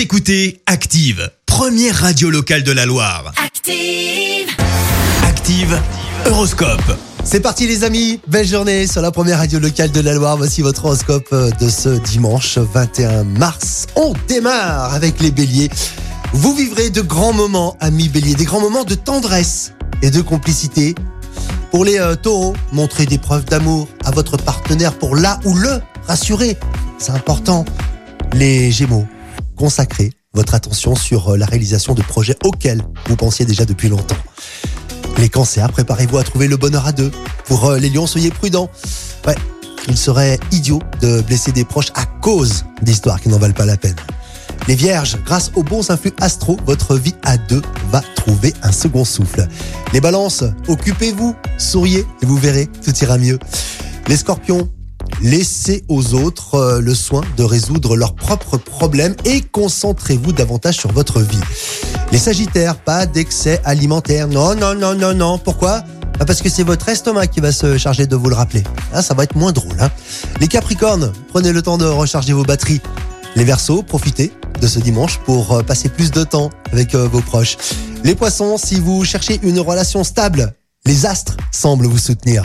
Vous écoutez Active, première radio locale de la Loire. Active. Active, Horoscope. C'est parti les amis, belle journée sur la première radio locale de la Loire. Voici votre horoscope euh, de ce dimanche 21 mars. On démarre avec les béliers. Vous vivrez de grands moments, amis béliers, des grands moments de tendresse et de complicité. Pour les euh, taureaux, montrez des preuves d'amour à votre partenaire pour là ou le rassurer. C'est important. Les gémeaux, consacrez votre attention sur euh, la réalisation de projets auxquels vous pensiez déjà depuis longtemps. Les cancers, préparez-vous à trouver le bonheur à deux. Pour euh, les lions, soyez prudents. Ouais, il serait idiot de blesser des proches à cause d'histoires qui n'en valent pas la peine. Les vierges, grâce aux bons influx astro, votre vie à deux va trouver un second souffle. Les balances, occupez-vous, souriez et vous verrez, tout ira mieux. Les scorpions, laissez aux autres euh, le soin de résoudre leurs propres problèmes et concentrez-vous davantage sur votre vie. Les sagittaires, pas d'excès alimentaire. Non, non, non, non, non. Pourquoi? Bah, Parce que c'est votre estomac qui va se charger de vous le rappeler. Ah, ça va être moins drôle. Hein Les capricornes, prenez le temps de recharger vos batteries. Les versos, profitez de ce dimanche pour euh, passer plus de temps avec euh, vos proches. Les poissons, si vous cherchez une relation stable, les astres semblent vous soutenir.